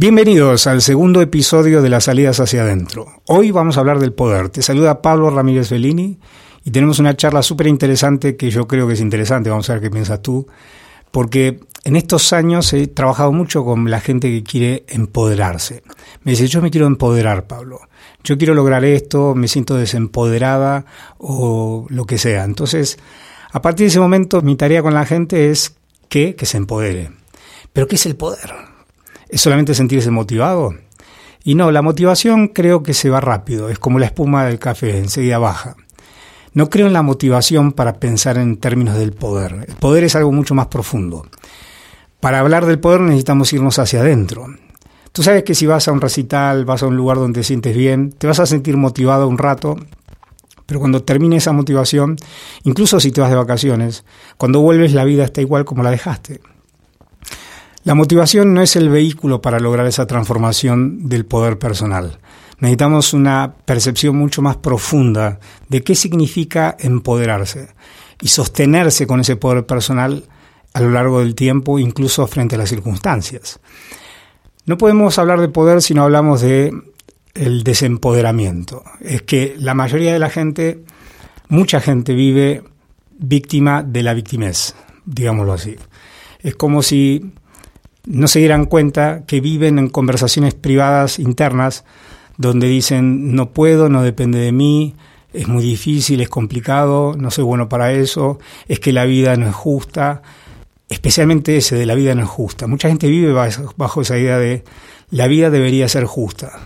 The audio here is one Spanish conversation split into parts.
Bienvenidos al segundo episodio de las salidas hacia adentro. Hoy vamos a hablar del poder. Te saluda Pablo Ramírez Bellini y tenemos una charla súper interesante que yo creo que es interesante. Vamos a ver qué piensas tú. Porque en estos años he trabajado mucho con la gente que quiere empoderarse. Me dice, yo me quiero empoderar, Pablo. Yo quiero lograr esto, me siento desempoderada o lo que sea. Entonces, a partir de ese momento, mi tarea con la gente es que, que se empodere. Pero ¿qué es el poder? ¿Es solamente sentirse motivado? Y no, la motivación creo que se va rápido, es como la espuma del café, enseguida baja. No creo en la motivación para pensar en términos del poder. El poder es algo mucho más profundo. Para hablar del poder necesitamos irnos hacia adentro. Tú sabes que si vas a un recital, vas a un lugar donde te sientes bien, te vas a sentir motivado un rato, pero cuando termine esa motivación, incluso si te vas de vacaciones, cuando vuelves la vida está igual como la dejaste. La motivación no es el vehículo para lograr esa transformación del poder personal. Necesitamos una percepción mucho más profunda de qué significa empoderarse y sostenerse con ese poder personal a lo largo del tiempo, incluso frente a las circunstancias. No podemos hablar de poder si no hablamos de el desempoderamiento. Es que la mayoría de la gente, mucha gente vive víctima de la victimez, digámoslo así. Es como si no se dieran cuenta que viven en conversaciones privadas internas donde dicen no puedo, no depende de mí, es muy difícil, es complicado, no soy bueno para eso, es que la vida no es justa, especialmente ese de la vida no es justa. Mucha gente vive bajo esa idea de la vida debería ser justa.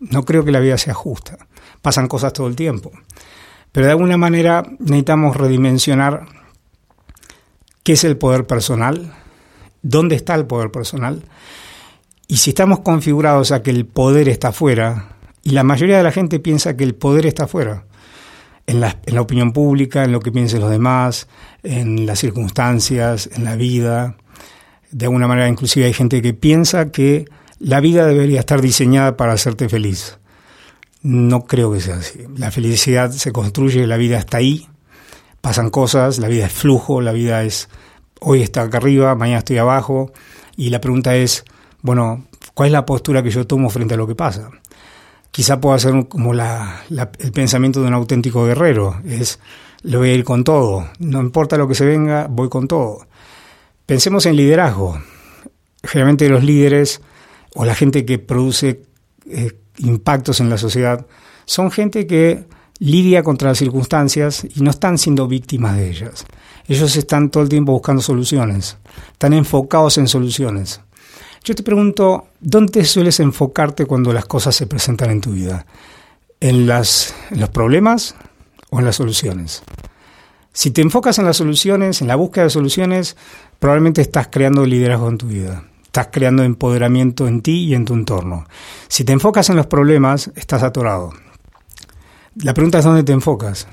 No creo que la vida sea justa. Pasan cosas todo el tiempo. Pero de alguna manera necesitamos redimensionar qué es el poder personal, dónde está el poder personal. Y si estamos configurados a que el poder está afuera, y la mayoría de la gente piensa que el poder está afuera, en la, en la opinión pública, en lo que piensen los demás, en las circunstancias, en la vida. De alguna manera, inclusive hay gente que piensa que la vida debería estar diseñada para hacerte feliz. No creo que sea así. La felicidad se construye, la vida está ahí, pasan cosas, la vida es flujo, la vida es hoy está acá arriba, mañana estoy abajo, y la pregunta es, bueno, ¿cuál es la postura que yo tomo frente a lo que pasa? Quizá pueda ser como el pensamiento de un auténtico guerrero, es, le voy a ir con todo, no importa lo que se venga, voy con todo. Pensemos en liderazgo. Generalmente los líderes o la gente que produce eh, impactos en la sociedad son gente que lidia contra las circunstancias y no están siendo víctimas de ellas. Ellos están todo el tiempo buscando soluciones, están enfocados en soluciones. Yo te pregunto, ¿dónde sueles enfocarte cuando las cosas se presentan en tu vida? ¿En, las, en los problemas o en las soluciones? Si te enfocas en las soluciones, en la búsqueda de soluciones, probablemente estás creando liderazgo en tu vida. Estás creando empoderamiento en ti y en tu entorno. Si te enfocas en los problemas, estás atorado. La pregunta es dónde te enfocas.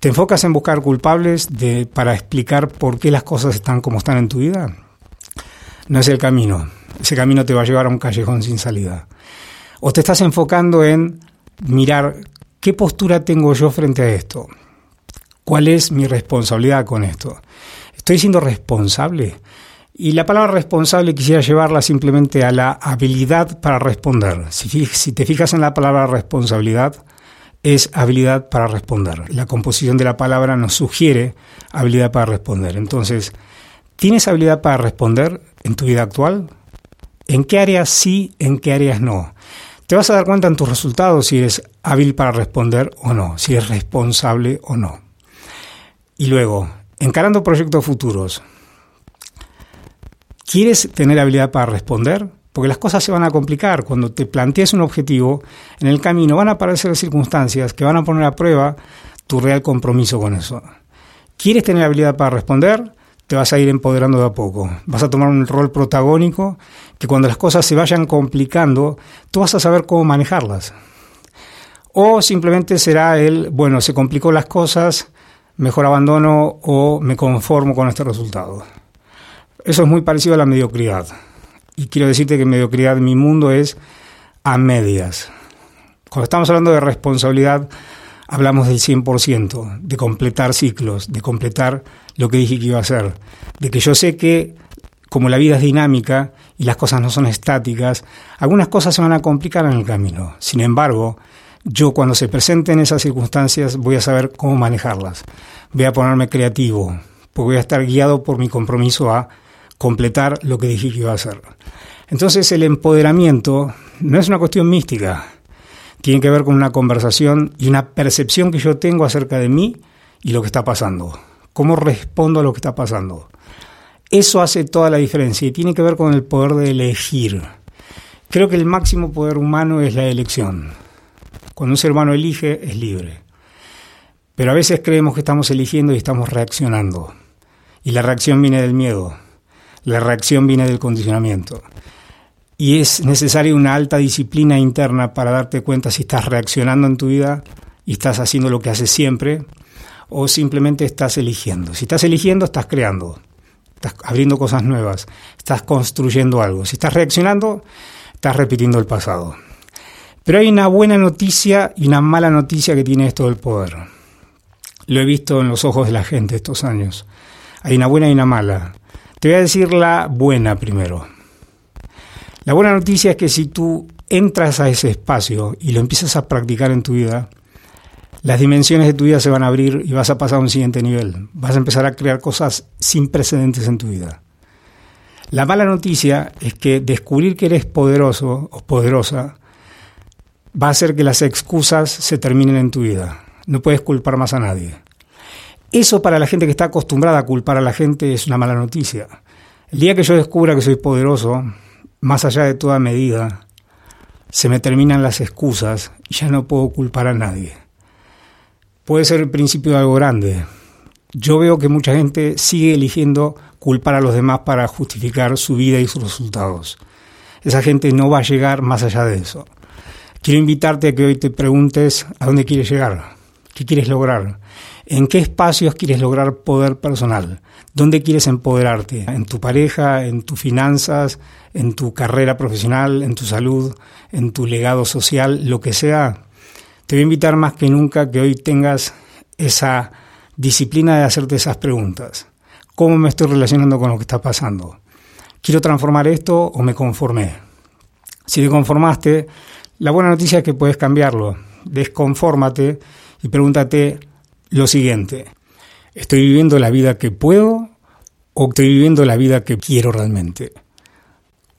¿Te enfocas en buscar culpables de, para explicar por qué las cosas están como están en tu vida? No es el camino. Ese camino te va a llevar a un callejón sin salida. O te estás enfocando en mirar qué postura tengo yo frente a esto. ¿Cuál es mi responsabilidad con esto? ¿Estoy siendo responsable? Y la palabra responsable quisiera llevarla simplemente a la habilidad para responder. Si, si te fijas en la palabra responsabilidad, es habilidad para responder. La composición de la palabra nos sugiere habilidad para responder. Entonces, ¿tienes habilidad para responder en tu vida actual? ¿En qué áreas sí, en qué áreas no? Te vas a dar cuenta en tus resultados si eres hábil para responder o no, si eres responsable o no. Y luego, encarando proyectos futuros, ¿quieres tener habilidad para responder? Porque las cosas se van a complicar. Cuando te plantees un objetivo, en el camino van a aparecer circunstancias que van a poner a prueba tu real compromiso con eso. ¿Quieres tener habilidad para responder? Te vas a ir empoderando de a poco. Vas a tomar un rol protagónico que cuando las cosas se vayan complicando, tú vas a saber cómo manejarlas. O simplemente será el, bueno, se complicó las cosas, mejor abandono o me conformo con este resultado. Eso es muy parecido a la mediocridad. Y quiero decirte que mediocridad en mi mundo es a medias. Cuando estamos hablando de responsabilidad, hablamos del 100%, de completar ciclos, de completar lo que dije que iba a hacer, de que yo sé que como la vida es dinámica y las cosas no son estáticas, algunas cosas se van a complicar en el camino. Sin embargo, yo cuando se presenten esas circunstancias voy a saber cómo manejarlas. Voy a ponerme creativo, porque voy a estar guiado por mi compromiso a completar lo que dije que iba a hacer. Entonces el empoderamiento no es una cuestión mística, tiene que ver con una conversación y una percepción que yo tengo acerca de mí y lo que está pasando. ¿Cómo respondo a lo que está pasando? Eso hace toda la diferencia y tiene que ver con el poder de elegir. Creo que el máximo poder humano es la elección. Cuando un ser humano elige, es libre. Pero a veces creemos que estamos eligiendo y estamos reaccionando. Y la reacción viene del miedo. La reacción viene del condicionamiento. Y es necesaria una alta disciplina interna para darte cuenta si estás reaccionando en tu vida y estás haciendo lo que haces siempre o simplemente estás eligiendo. Si estás eligiendo, estás creando, estás abriendo cosas nuevas, estás construyendo algo. Si estás reaccionando, estás repitiendo el pasado. Pero hay una buena noticia y una mala noticia que tiene esto del poder. Lo he visto en los ojos de la gente estos años. Hay una buena y una mala. Te voy a decir la buena primero. La buena noticia es que si tú entras a ese espacio y lo empiezas a practicar en tu vida, las dimensiones de tu vida se van a abrir y vas a pasar a un siguiente nivel. Vas a empezar a crear cosas sin precedentes en tu vida. La mala noticia es que descubrir que eres poderoso o poderosa va a hacer que las excusas se terminen en tu vida. No puedes culpar más a nadie. Eso para la gente que está acostumbrada a culpar a la gente es una mala noticia. El día que yo descubra que soy poderoso, más allá de toda medida, se me terminan las excusas y ya no puedo culpar a nadie. Puede ser el principio de algo grande. Yo veo que mucha gente sigue eligiendo culpar a los demás para justificar su vida y sus resultados. Esa gente no va a llegar más allá de eso. Quiero invitarte a que hoy te preguntes a dónde quieres llegar, qué quieres lograr, en qué espacios quieres lograr poder personal, dónde quieres empoderarte, en tu pareja, en tus finanzas, en tu carrera profesional, en tu salud, en tu legado social, lo que sea, te voy a invitar más que nunca que hoy tengas esa disciplina de hacerte esas preguntas. ¿Cómo me estoy relacionando con lo que está pasando? ¿Quiero transformar esto o me conformé? Si te conformaste, la buena noticia es que puedes cambiarlo. Desconfórmate y pregúntate lo siguiente. ¿Estoy viviendo la vida que puedo o estoy viviendo la vida que quiero realmente?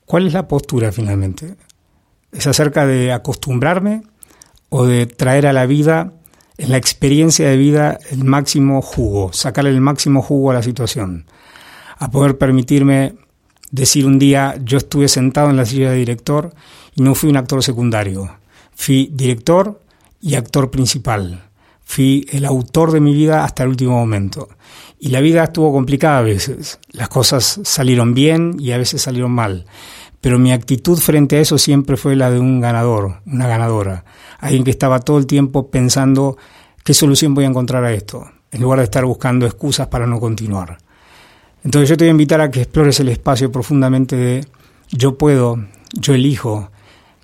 ¿Cuál es la postura finalmente? ¿Es acerca de acostumbrarme o de traer a la vida, en la experiencia de vida, el máximo jugo, sacarle el máximo jugo a la situación? A poder permitirme decir un día, yo estuve sentado en la silla de director y no fui un actor secundario, fui director y actor principal. Fui el autor de mi vida hasta el último momento. Y la vida estuvo complicada a veces. Las cosas salieron bien y a veces salieron mal pero mi actitud frente a eso siempre fue la de un ganador, una ganadora, alguien que estaba todo el tiempo pensando qué solución voy a encontrar a esto, en lugar de estar buscando excusas para no continuar. Entonces yo te voy a invitar a que explores el espacio profundamente de yo puedo, yo elijo,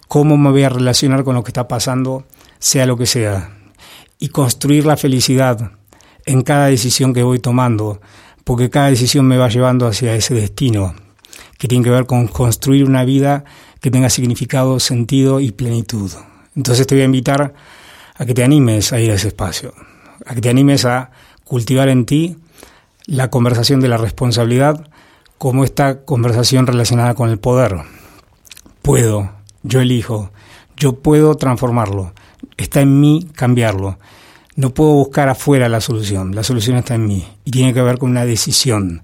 cómo me voy a relacionar con lo que está pasando, sea lo que sea, y construir la felicidad en cada decisión que voy tomando, porque cada decisión me va llevando hacia ese destino que tiene que ver con construir una vida que tenga significado, sentido y plenitud. Entonces te voy a invitar a que te animes a ir a ese espacio, a que te animes a cultivar en ti la conversación de la responsabilidad como esta conversación relacionada con el poder. Puedo, yo elijo, yo puedo transformarlo, está en mí cambiarlo. No puedo buscar afuera la solución, la solución está en mí y tiene que ver con una decisión.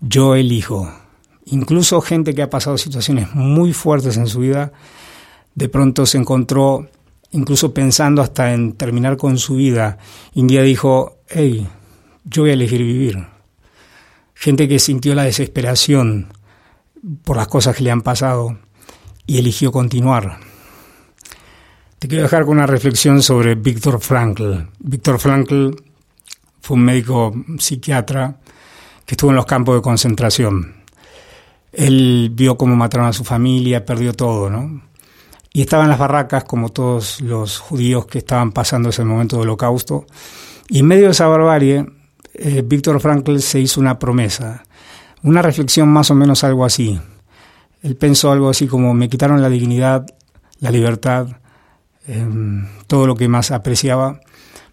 Yo elijo. Incluso gente que ha pasado situaciones muy fuertes en su vida, de pronto se encontró, incluso pensando hasta en terminar con su vida, y un día dijo, hey, yo voy a elegir vivir. Gente que sintió la desesperación por las cosas que le han pasado y eligió continuar. Te quiero dejar con una reflexión sobre Víctor Frankl. Víctor Frankl fue un médico psiquiatra que estuvo en los campos de concentración. Él vio cómo mataron a su familia, perdió todo, ¿no? Y estaba en las barracas, como todos los judíos que estaban pasando ese momento del holocausto. Y en medio de esa barbarie, eh, Víctor Frankl se hizo una promesa, una reflexión más o menos algo así. él pensó algo así como me quitaron la dignidad, la libertad, em, todo lo que más apreciaba,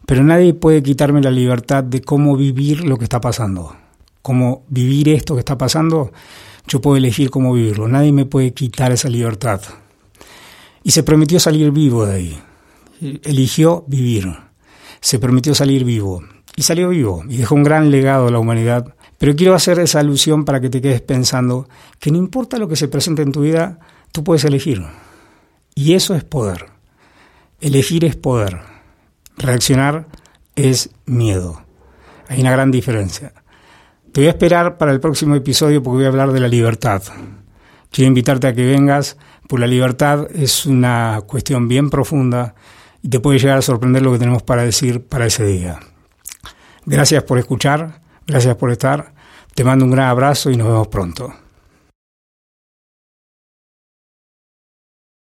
pero nadie puede quitarme la libertad de cómo vivir lo que está pasando. Cómo vivir esto que está pasando, yo puedo elegir cómo vivirlo. Nadie me puede quitar esa libertad. Y se prometió salir vivo de ahí. Eligió vivir. Se prometió salir vivo. Y salió vivo. Y dejó un gran legado a la humanidad. Pero quiero hacer esa alusión para que te quedes pensando que no importa lo que se presente en tu vida, tú puedes elegir. Y eso es poder. Elegir es poder. Reaccionar es miedo. Hay una gran diferencia. Te voy a esperar para el próximo episodio porque voy a hablar de la libertad. Quiero invitarte a que vengas, porque la libertad es una cuestión bien profunda y te puede llegar a sorprender lo que tenemos para decir para ese día. Gracias por escuchar, gracias por estar, te mando un gran abrazo y nos vemos pronto.